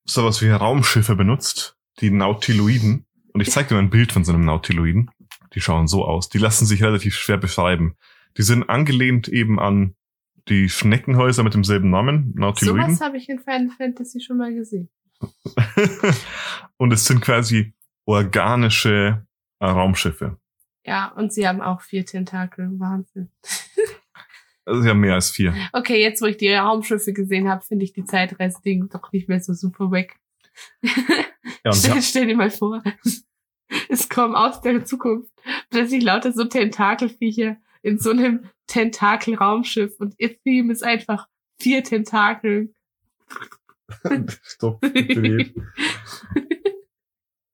sowas wie Raumschiffe benutzt, die Nautiloiden. Und ich zeige dir mal ein Bild von so einem Nautiloiden. Die schauen so aus. Die lassen sich relativ schwer beschreiben. Die sind angelehnt eben an die Schneckenhäuser mit demselben Namen, Nautiloiden. Sowas habe ich in Final Fantasy schon mal gesehen. und es sind quasi organische Raumschiffe. Ja, und sie haben auch vier Tentakel. Wahnsinn. Also sie haben mehr als vier. Okay, jetzt wo ich die Raumschiffe gesehen habe, finde ich die Zeitreise-Ding doch nicht mehr so super weg. Ja, stell, stell dir mal vor, es kommen aus der Zukunft plötzlich lauter so Tentakelviecher in so einem Tentakel-Raumschiff und ihr Theme ist einfach vier Tentakel. Stopp.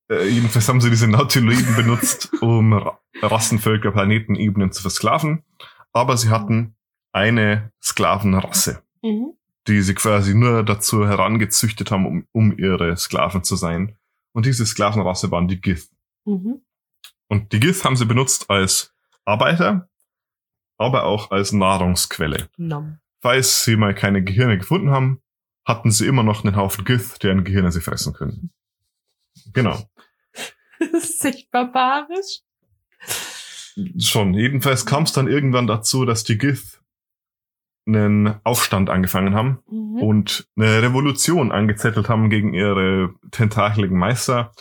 Äh, jedenfalls haben sie diese Nautiloiden benutzt, um Ra Rassenvölker, Planetenebenen zu versklaven. Aber sie hatten eine Sklavenrasse, Mhm. die sie quasi nur dazu herangezüchtet haben, um, um ihre Sklaven zu sein. Und diese Sklavenrasse waren die Gith. Mhm. Und die Gith haben sie benutzt als Arbeiter, aber auch als Nahrungsquelle. Nom. Falls sie mal keine Gehirne gefunden haben, hatten sie immer noch einen Haufen Gith, deren Gehirne sie fressen können. Genau. Das ist echt barbarisch. Schon. Jedenfalls kam es dann irgendwann dazu, dass die Gith einen Aufstand angefangen haben Mhm. und eine Revolution angezettelt haben gegen ihre tentakeligen Meister.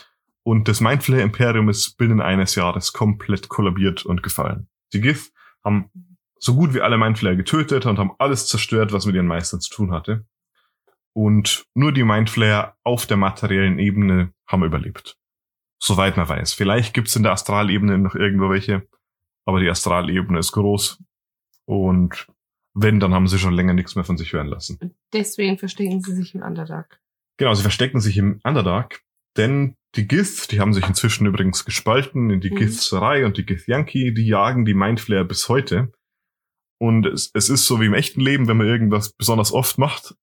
Und das Mindflayer Imperium ist binnen eines Jahres komplett kollabiert und gefallen. Die Gith haben so gut wie alle Mindflayer getötet und haben alles zerstört, was mit ihren Meistern zu tun hatte. Und nur die Mindflayer auf der materiellen Ebene haben überlebt. Soweit man weiß. Vielleicht gibt's in der Astralebene noch irgendwo welche, aber die Astralebene ist groß. Und wenn, dann haben sie schon länger nichts mehr von sich hören lassen. Deswegen verstecken sie sich im Underdark. Genau, sie verstecken sich im Underdark, denn die Gith, die haben sich inzwischen übrigens gespalten in die Mhm. Gith-Serei und die Gith-Yankee, die jagen die Mindflayer bis heute. Und es, es ist so wie im echten Leben, wenn man irgendwas besonders oft macht.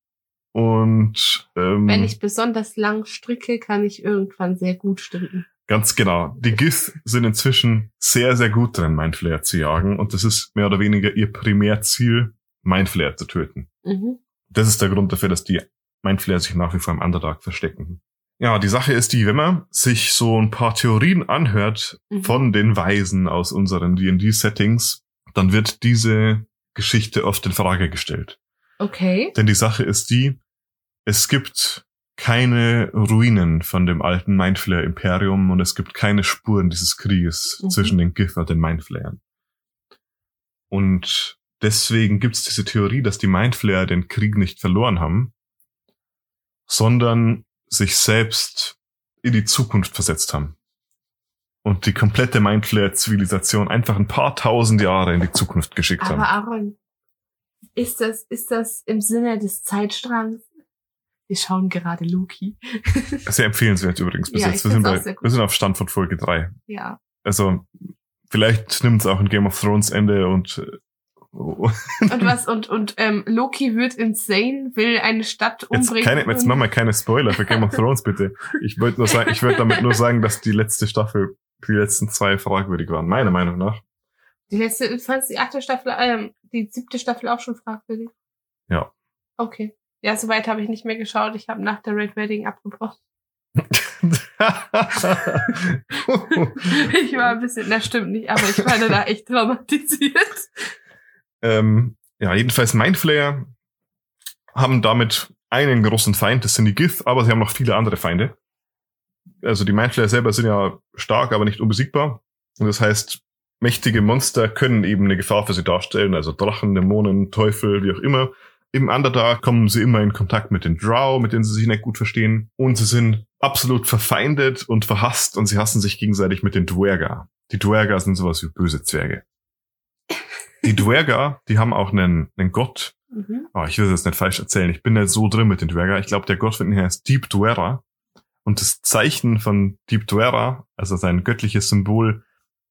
Und ähm, Wenn ich besonders lang stricke, kann ich irgendwann sehr gut stricken. ganz genau, die Gith sind inzwischen sehr, sehr gut drin, Mindflayer zu jagen. Und das ist mehr oder weniger ihr Primärziel, Mindflayer zu töten. Mhm. Das ist der Grund dafür, dass die Mindflayer sich nach wie vor im Underdark verstecken. Ja, die Sache ist die, wenn man sich so ein paar Theorien anhört Mhm. von den Weisen aus unseren D&D-Settings, dann wird diese Geschichte oft in Frage gestellt. Okay. Denn die Sache ist die, es gibt keine Ruinen von dem alten Mindflayer-Imperium und es gibt keine Spuren dieses Krieges Mhm. zwischen den Gith und den Mindflayern. Und deswegen gibt es diese Theorie, dass die Mindflayer den Krieg nicht verloren haben, sondern sich selbst in die Zukunft versetzt haben. Und die komplette Mindflayer-Zivilisation einfach ein paar tausend Jahre in die Zukunft geschickt haben. Aber Aaron, ist das, ist das im Sinne des Zeitstrangs? Wir schauen gerade Loki. Sehr empfehlenswert übrigens bis Ja, jetzt. Wir sind, bei, wir sind auf Stand von Folge drei. ja. Also vielleicht nimmt es auch ein Game of Thrones Ende und äh, oh. Und was, und, und ähm, Loki wird insane, will eine Stadt jetzt umbringen. keine, jetzt machen wir keine Spoiler für Game of Thrones bitte. Ich wollte nur sagen, ich wollte damit nur sagen, dass die letzte Staffel, die letzten zwei fragwürdig waren, meiner Meinung nach. Die letzte, fandst du die achte Staffel, ähm, die siebte Staffel auch schon fragwürdig? Ja. Okay. Ja, soweit habe ich nicht mehr geschaut. Ich habe nach der Red Wedding abgebrochen. Ich war ein bisschen, das stimmt nicht, aber ich war da echt traumatisiert. Ähm, ja, jedenfalls Mindflayer haben damit einen großen Feind, das sind die Gith, aber sie haben noch viele andere Feinde. Also die Mindflayer selber sind ja stark, aber nicht unbesiegbar. Und das heißt, mächtige Monster können eben eine Gefahr für sie darstellen, also Drachen, Dämonen, Teufel, wie auch immer. Im Underdark kommen sie immer in Kontakt mit den Drow, mit denen sie sich nicht gut verstehen. Und sie sind absolut verfeindet und verhasst und sie hassen sich gegenseitig mit den Dwerga. Die Dwerga sind sowas wie böse Zwerge. Die Dwerga, die haben auch einen, einen Gott. Mhm. Oh, ich will das jetzt nicht falsch erzählen. Ich bin nicht so drin mit den Dwerga. Ich glaube, der Gott von ihnen heißt Deep Dwera. Und das Zeichen von Deep Dwera, also sein göttliches Symbol,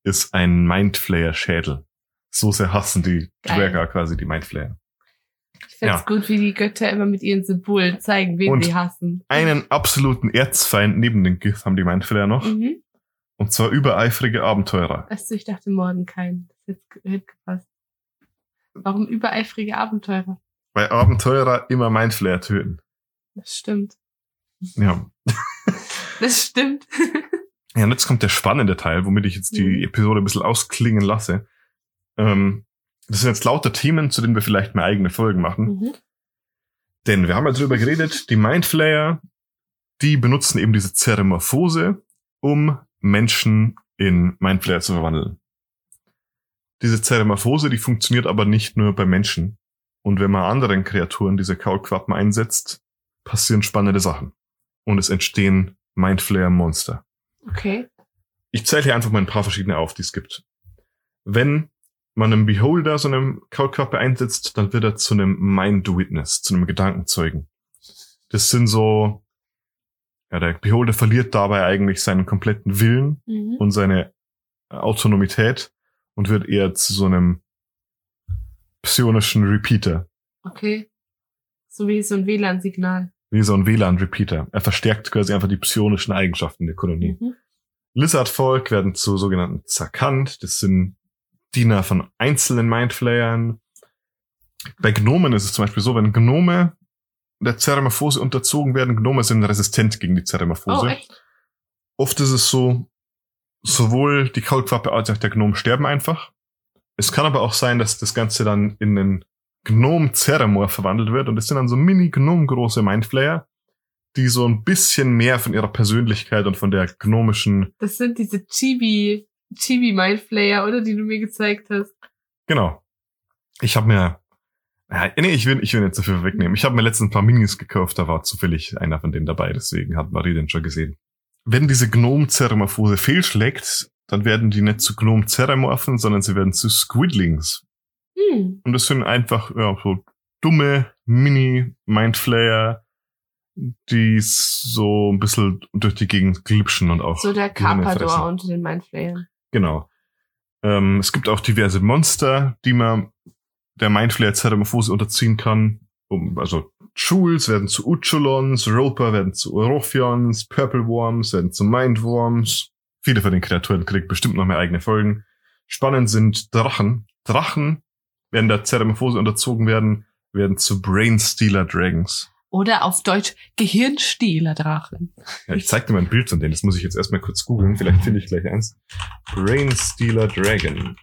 ist ein Mindflayer-Schädel. So sehr hassen die Geil. Dwerga quasi die Mindflayer. Ich find's Ja. gut, wie die Götter immer mit ihren Symbolen zeigen, wen Und sie hassen. Einen absoluten Erzfeind neben den Gith haben die Mindflayer noch. Mhm. Und zwar übereifrige Abenteurer. Du, ich dachte Mordenkain. Das hätte gepasst. Warum übereifrige Abenteurer? Weil Abenteurer immer Mindflayer töten. Das stimmt. Ja. Das stimmt. Ja, und jetzt kommt der spannende Teil, womit ich jetzt die Mhm. Episode ein bisschen ausklingen lasse. Ähm, das sind jetzt lauter Themen, zu denen wir vielleicht mal eigene Folgen machen. Mhm. Denn wir haben ja drüber geredet, die Mindflayer, die benutzen eben diese Zeremorphose, um Menschen in Mindflayer zu verwandeln. Diese Zeremorphose, die funktioniert aber nicht nur bei Menschen. Und wenn man anderen Kreaturen diese Kaulquappen einsetzt, passieren spannende Sachen. Und es entstehen Mindflayer-Monster. Okay. Ich zähle hier einfach mal ein paar verschiedene auf, die es gibt. Wenn man einem Beholder so einem Kaulquappe einsetzt, dann wird er zu einem Mind Witness, zu einem Gedankenzeugen. Das sind so, ja, der Beholder verliert dabei eigentlich seinen kompletten Willen Mhm. und seine Autonomität und wird eher zu so einem psionischen Repeater, Okay. So wie so ein WLAN-Signal. wie so ein WLAN-Repeater. Er verstärkt quasi einfach die psionischen Eigenschaften der Kolonie. Mhm. Lizard-Volk werden zu sogenannten Zakant. Das sind Diener von einzelnen Mindflayern. Bei Gnomen ist es zum Beispiel so, wenn Gnome der Zeremorphose unterzogen werden, Gnome sind resistent gegen die Oh, Zeremorphose. echt? Oft ist es so, sowohl die Kaulquappe als auch der Gnom sterben einfach. Es kann aber auch sein, dass das Ganze dann in einen Gnom-Zeremor verwandelt wird und es sind dann so mini-Gnom-große Mindflayer, die so ein bisschen mehr von ihrer Persönlichkeit und von der gnomischen Das sind diese Chibi, Chibi Mindflayer, oder? Die du mir gezeigt hast. Genau. Ich habe mir, ja, nee, ich will, ich will nicht so viel wegnehmen. Ich habe mir letztens ein paar Minis gekauft, da war zufällig einer von denen dabei, deswegen hat Marie den schon gesehen. Wenn diese Gnom-Zeremorphose fehlschlägt, dann werden die nicht zu Gnom-Zeremorphen, sondern sie werden zu Squidlings. Hm. Und das sind einfach ja, so dumme Mini-Mindflayer, die so ein bisschen durch die Gegend glitschen und auch So der. Carpador unter den Mindflayern. Genau. Ähm, es gibt auch diverse Monster, die man der Mindflayer Zeremorphose unterziehen kann. Um, also Jules werden zu Uchulons, Roper werden zu Orophions, Purple Worms werden zu Mindworms. Viele von den Kreaturen kriegen bestimmt noch mehr eigene Folgen. Spannend sind Drachen. Drachen werden der Zeremorphose unterzogen werden, werden zu Brainstealer Dragons. Oder auf Deutsch Gehirnstehler-Drachen. Ja, ich zeig dir mal ein Bild von denen. Das muss ich jetzt erstmal kurz googeln. Vielleicht finde ich gleich eins. Brainstealer Dragon.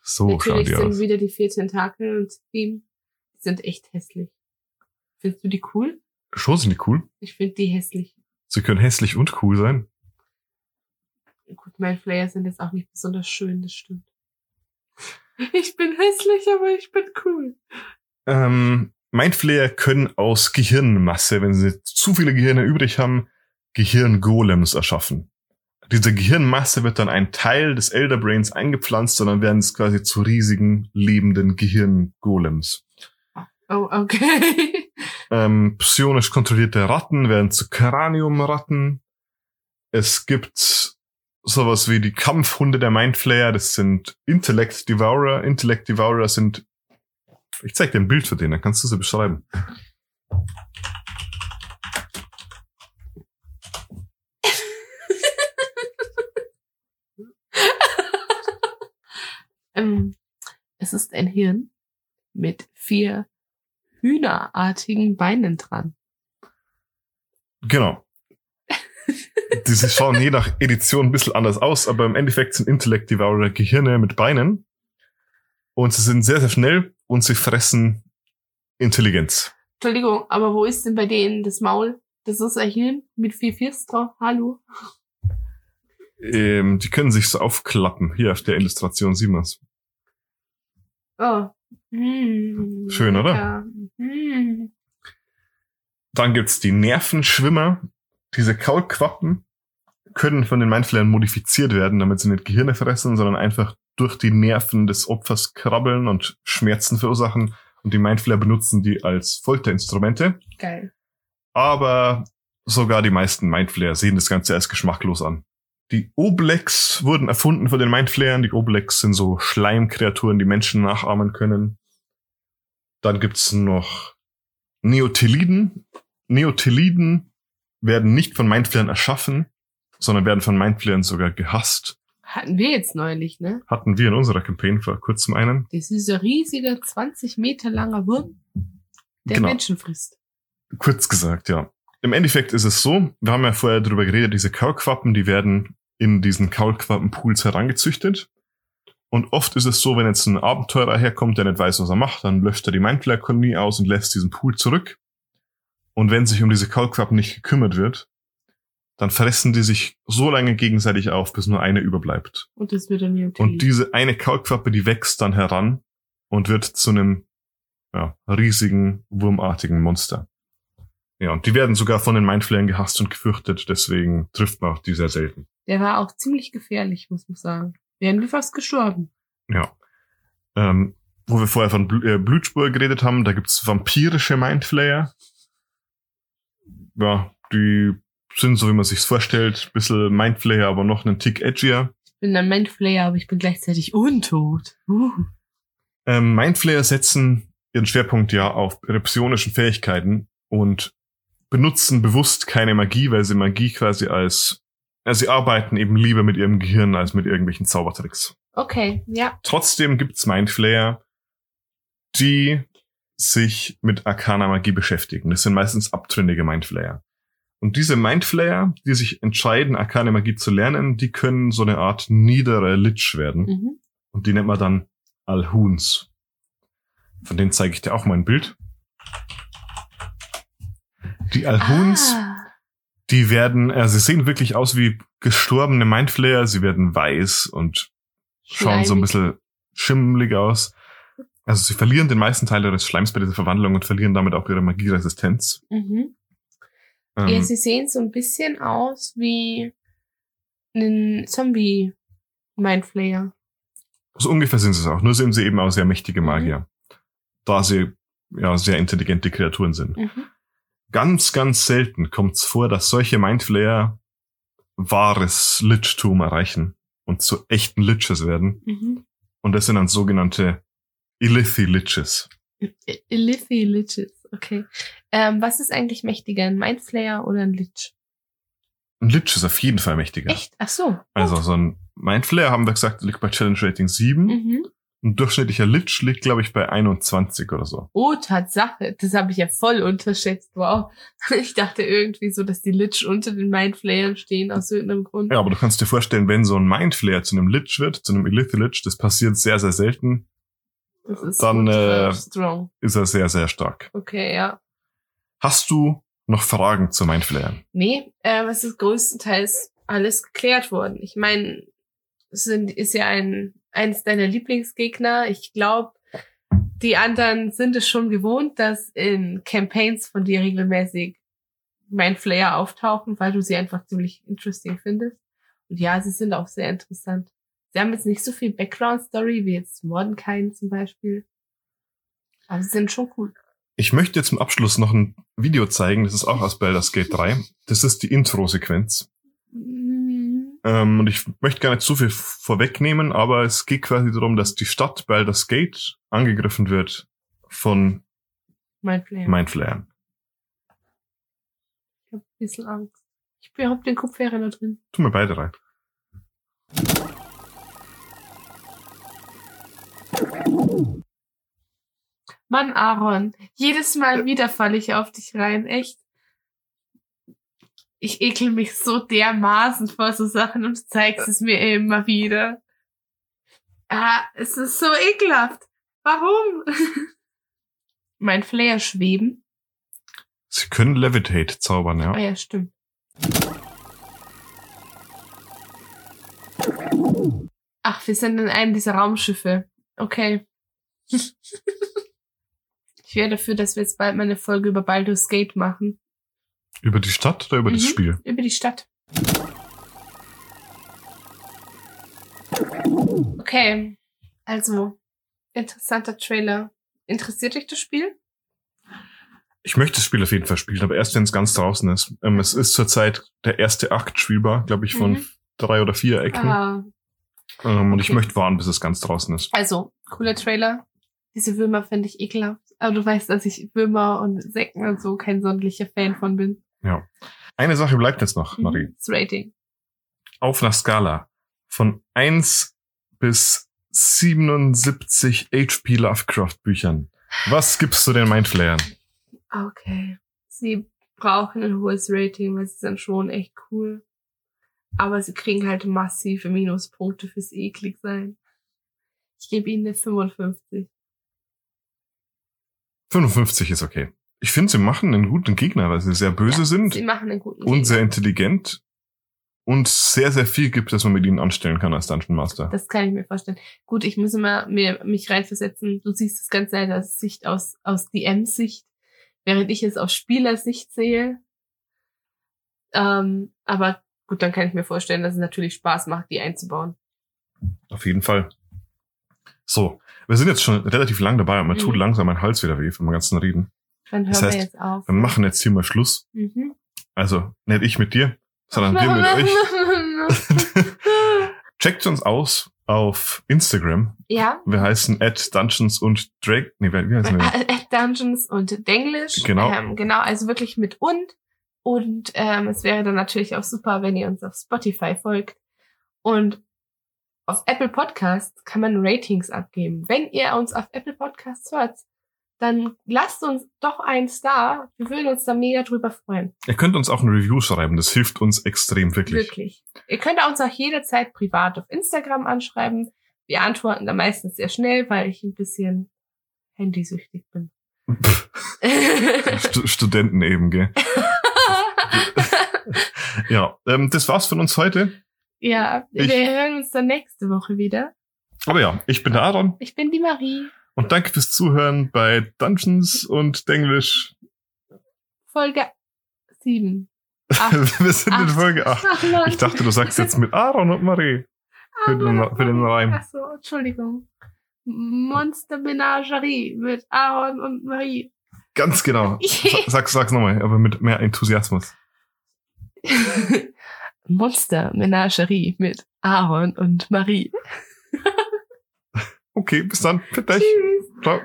So schauen Natürlich die sind aus. wieder die vier Tentakel und Theme. Sind echt hässlich. Findest du die cool? Schon sind die cool. Ich finde die hässlich. Sie können hässlich und cool sein. Gut, Mindflayer sind jetzt auch nicht besonders schön, das stimmt. Ich bin hässlich, aber ich bin cool. Ähm, Mindflayer können aus Gehirnmasse, wenn sie zu viele Gehirne übrig haben, Gehirngolems erschaffen. Diese Gehirnmasse wird dann ein Teil des Elder Brains eingepflanzt und dann werden es quasi zu riesigen, lebenden Gehirngolems. Oh, okay. Ähm, psionisch kontrollierte Ratten werden zu Craniumratten. Es gibt sowas wie die Kampfhunde der Mindflayer. Das sind Intellect Devourer. Intellect Devourer sind, ich zeig dir ein Bild für den, dann kannst du sie beschreiben. ähm, es ist ein Hirn mit vier hühnerartigen Beinen dran. Genau. Diese schauen je nach Edition ein bisschen anders aus, aber im Endeffekt sind Intellect Devourer Gehirne mit Beinen. Und sie sind sehr, sehr schnell und sie fressen Intelligenz. Entschuldigung, aber wo ist denn bei denen das Maul? Das ist ein Hirn mit vier Fiers drauf. Hallo? Ähm, die können sich so aufklappen. Hier auf der Illustration sieht man's. Oh. Hm, Schön, oder? Ja. Hm. Dann gibt's die Nervenschwimmer. Diese Kaulquappen können von den Mindflayern modifiziert werden, damit sie nicht Gehirne fressen, sondern einfach durch die Nerven des Opfers krabbeln und Schmerzen verursachen. Und die Mindflayer benutzen die als Folterinstrumente. Geil. Aber sogar die meisten Mindflayer sehen das Ganze als geschmacklos an. Die Oblex wurden erfunden von den Mindflayern. Die Oblex sind so Schleimkreaturen, die Menschen nachahmen können. Dann gibt's noch Neoteliden. Neoteliden werden nicht von Mindflayern erschaffen, sondern werden von Mindflayern sogar gehasst. Hatten wir jetzt neulich, ne? Hatten wir in unserer Campaign vor kurzem einen. Das ist ein riesiger, 20 Meter langer Wurm, der Genau. Menschen frisst. Kurz gesagt, ja. Im Endeffekt ist es so, wir haben ja vorher darüber geredet, diese Kaulquappen, die werden in diesen Kaulquappenpools herangezüchtet. Und oft ist es so, wenn jetzt ein Abenteurer herkommt, der nicht weiß, was er macht, dann löscht er die Mindflayer-Kolonie aus und lässt diesen Pool zurück. Und wenn sich um diese Kaulquappen nicht gekümmert wird, dann fressen die sich so lange gegenseitig auf, bis nur eine überbleibt. Und das wird dann hier Und diese eine Kaulquappe, die wächst dann heran und wird zu einem ja, riesigen, wurmartigen Monster. Ja, und die werden sogar von den Mindflayern gehasst und gefürchtet, deswegen trifft man auch die sehr selten. Der war auch ziemlich gefährlich, muss man sagen. Wären wir fast gestorben. Ja. Ähm, wo wir vorher von Bl äh, Blutspur geredet haben, da gibt's vampirische Mindflayer. Ja, die sind, so wie man sich's vorstellt, bisschen Mindflayer, aber noch einen Tick edgier. Ich bin ein Mindflayer, aber ich bin gleichzeitig untot. Uh. Ähm, Mindflayer setzen ihren Schwerpunkt ja auf ihre psionischen Fähigkeiten und benutzen bewusst keine Magie, weil sie Magie quasi als, also sie arbeiten eben lieber mit ihrem Gehirn als mit irgendwelchen Zaubertricks. Okay, ja. Trotzdem gibt's Mindflayer, die sich mit Arcana Magie beschäftigen. Das sind meistens abtrünnige Mindflayer. Und diese Mindflayer, die sich entscheiden, Arcane Magie zu lernen, die können so eine Art niedere Lich werden. Mhm. Und die nennt man dann Alhuns. Von denen zeige ich dir auch mal ein Bild. Die Alhuns, Ah, die werden, äh, sie sehen wirklich aus wie gestorbene Mindflayer. Sie werden weiß und schauen so ein bisschen schimmelig aus. Also sie verlieren den meisten Teil ihres Schleims bei dieser Verwandlung und verlieren damit auch ihre Magieresistenz. mhm. Ähm, Ja, sie sehen so ein bisschen aus wie ein Zombie-Mindflayer. so ungefähr sind sie es auch. Nur sehen sie eben auch sehr mächtige Magier. Da sie ja sehr intelligente Kreaturen sind. Mhm. Ganz, ganz selten kommt es vor, dass solche Mindflayer wahres Lichtum erreichen und zu echten Liches werden. Mhm. Und das sind dann sogenannte Illithi-Liches. Illithy Liches, okay. Ähm, was ist eigentlich mächtiger, ein Mindflayer oder ein Lich? Ein Lich ist auf jeden Fall mächtiger. Echt? Ach so. Also so ein Mindflayer, haben wir gesagt, liegt bei Challenge Rating 7. Mhm. Ein durchschnittlicher Lich liegt, glaube ich, bei 21 oder so. Oh, Tatsache. Das habe ich ja voll unterschätzt. Wow. Ich dachte irgendwie so, dass die Lich unter den Mindflayern stehen, aus irgendeinem Grund. Ja, aber du kannst dir vorstellen, wenn so ein Mindflayer zu einem Lich wird, zu einem Illithi-Lich, das passiert sehr, sehr selten, Das ist Dann, ultra äh, strong. ist er sehr, sehr stark. Okay, ja. Hast du noch Fragen zu Mindflayern? Nee, äh, es ist größtenteils alles geklärt worden. Ich meine, es sind, ist ja ein eins deiner Lieblingsgegner. Ich glaube, die anderen sind es schon gewohnt, dass in Campaigns von dir regelmäßig Mindflayer auftauchen, weil du sie einfach ziemlich interesting findest. Und ja, sie sind auch sehr interessant. Sie haben jetzt nicht so viel Background-Story wie jetzt Mordenkain zum Beispiel. Aber sie sind schon cool. Ich möchte jetzt zum Abschluss noch ein Video zeigen, das ist auch aus Baldur's Gate 3. Das ist die Intro-Sequenz. Mhm. Ähm, und ich möchte gar nicht zu viel vorwegnehmen, aber es geht quasi darum, dass die Stadt Baldur's Gate angegriffen wird von Mindflayer. Mindflayern. Ich hab ein bisschen Angst. Ich hab den Kopfhörer da drin. Tu mir beide rein. Mann, Aaron, jedes Mal wieder falle ich auf dich rein, echt. Ich ekel mich so dermaßen vor so Sachen und du zeigst es mir immer wieder. Ah, es ist so ekelhaft. Warum? mein Flair schweben. Sie können Levitate zaubern, Ah ja. ja, stimmt. Ach, wir sind in einem dieser Raumschiffe. Okay. ich wäre dafür, dass wir jetzt bald mal eine Folge über Baldur's Gate machen. Über die Stadt oder über das Mhm. Spiel? Über die Stadt. Okay. Also, interessanter Trailer. Interessiert dich das Spiel? Ich möchte das Spiel auf jeden Fall spielen, aber erst wenn es ganz draußen ist. Ähm, es ist zurzeit der erste Akt spielbar, glaube ich, von Mhm. drei oder vier Ecken. Ah, Ähm, und ich okay. möchte warten, bis es ganz draußen ist. also, cooler Trailer. Diese Würmer finde ich ekelhaft. Aber du weißt, dass ich Würmer und Säcken und so kein sonderlicher Fan von bin. Eine Sache bleibt jetzt noch, Mhm. Marie. Das Rating. Auf einer Skala von 1 bis 77 HP Lovecraft Büchern. Was gibst du den Mindflayern? Okay. Sie brauchen ein hohes Rating, weil sie sind schon echt cool. Aber sie kriegen halt massive Minuspunkte fürs eklig sein. Ich gebe ihnen eine 55. 55 ist okay. Ich finde, sie machen einen guten Gegner, weil sie sehr böse Ja, sind Sie machen einen guten und Gegner. sehr intelligent und sehr, sehr viel gibt, das man mit ihnen anstellen kann als Dungeon Master. Das kann ich mir vorstellen. Gut, ich muss immer mir, mich reinversetzen. Du siehst das Ganze aus Sicht, aus, aus DM-Sicht, während ich es aus Spielersicht sehe. Ähm, aber gut, dann kann ich mir vorstellen, dass es natürlich Spaß macht, die einzubauen. Auf jeden Fall. So, wir sind jetzt schon relativ lang dabei und mir Mhm. tut langsam mein Hals wieder weh vom ganzen Reden. Dann hören Das wir heißt, jetzt auf. Wir machen jetzt hier mal Schluss. Mhm. Also, nicht ich mit dir, sondern wir mit euch. Checkt uns aus auf Instagram. ja. Wir heißen at Dungeons und Drag. Nee, wie heißen wir? Äh, Dungeons und Denglish. Genau. Ähm, genau, also wirklich mit und. Und ähm, es wäre dann natürlich auch super, wenn ihr uns auf Spotify folgt. Und auf Apple Podcasts kann man Ratings abgeben. Wenn ihr uns auf Apple Podcasts hört, dann lasst uns doch einen Star. Wir würden uns da mega drüber freuen. Ihr könnt uns auch ein Review schreiben. Das hilft uns extrem, wirklich. Wirklich. Ihr könnt uns auch jederzeit privat auf Instagram anschreiben. Wir antworten da meistens sehr schnell, weil ich ein bisschen handysüchtig bin. Stu Studenten eben, gell? Ja, ähm, das war's von uns heute. ja, Ich- wir hören uns dann nächste Woche wieder. Aber ja, ich bin der Aaron Ich bin die Marie. Und danke fürs Zuhören bei Dungeons und Denglish. Folge 7. Wir sind in Acht. Folge 8. Ich dachte, du sagst jetzt mit Aaron und Marie. für den- für den Reim. Achso, Entschuldigung. Monster Menagerie mit Aaron und Marie. Ganz genau. Sa- Sag's, sag's nochmal, aber mit mehr Enthusiasmus. Monster Menagerie mit Aaron und Marie. Okay, bis dann. Für dich. Tschüss. Ciao.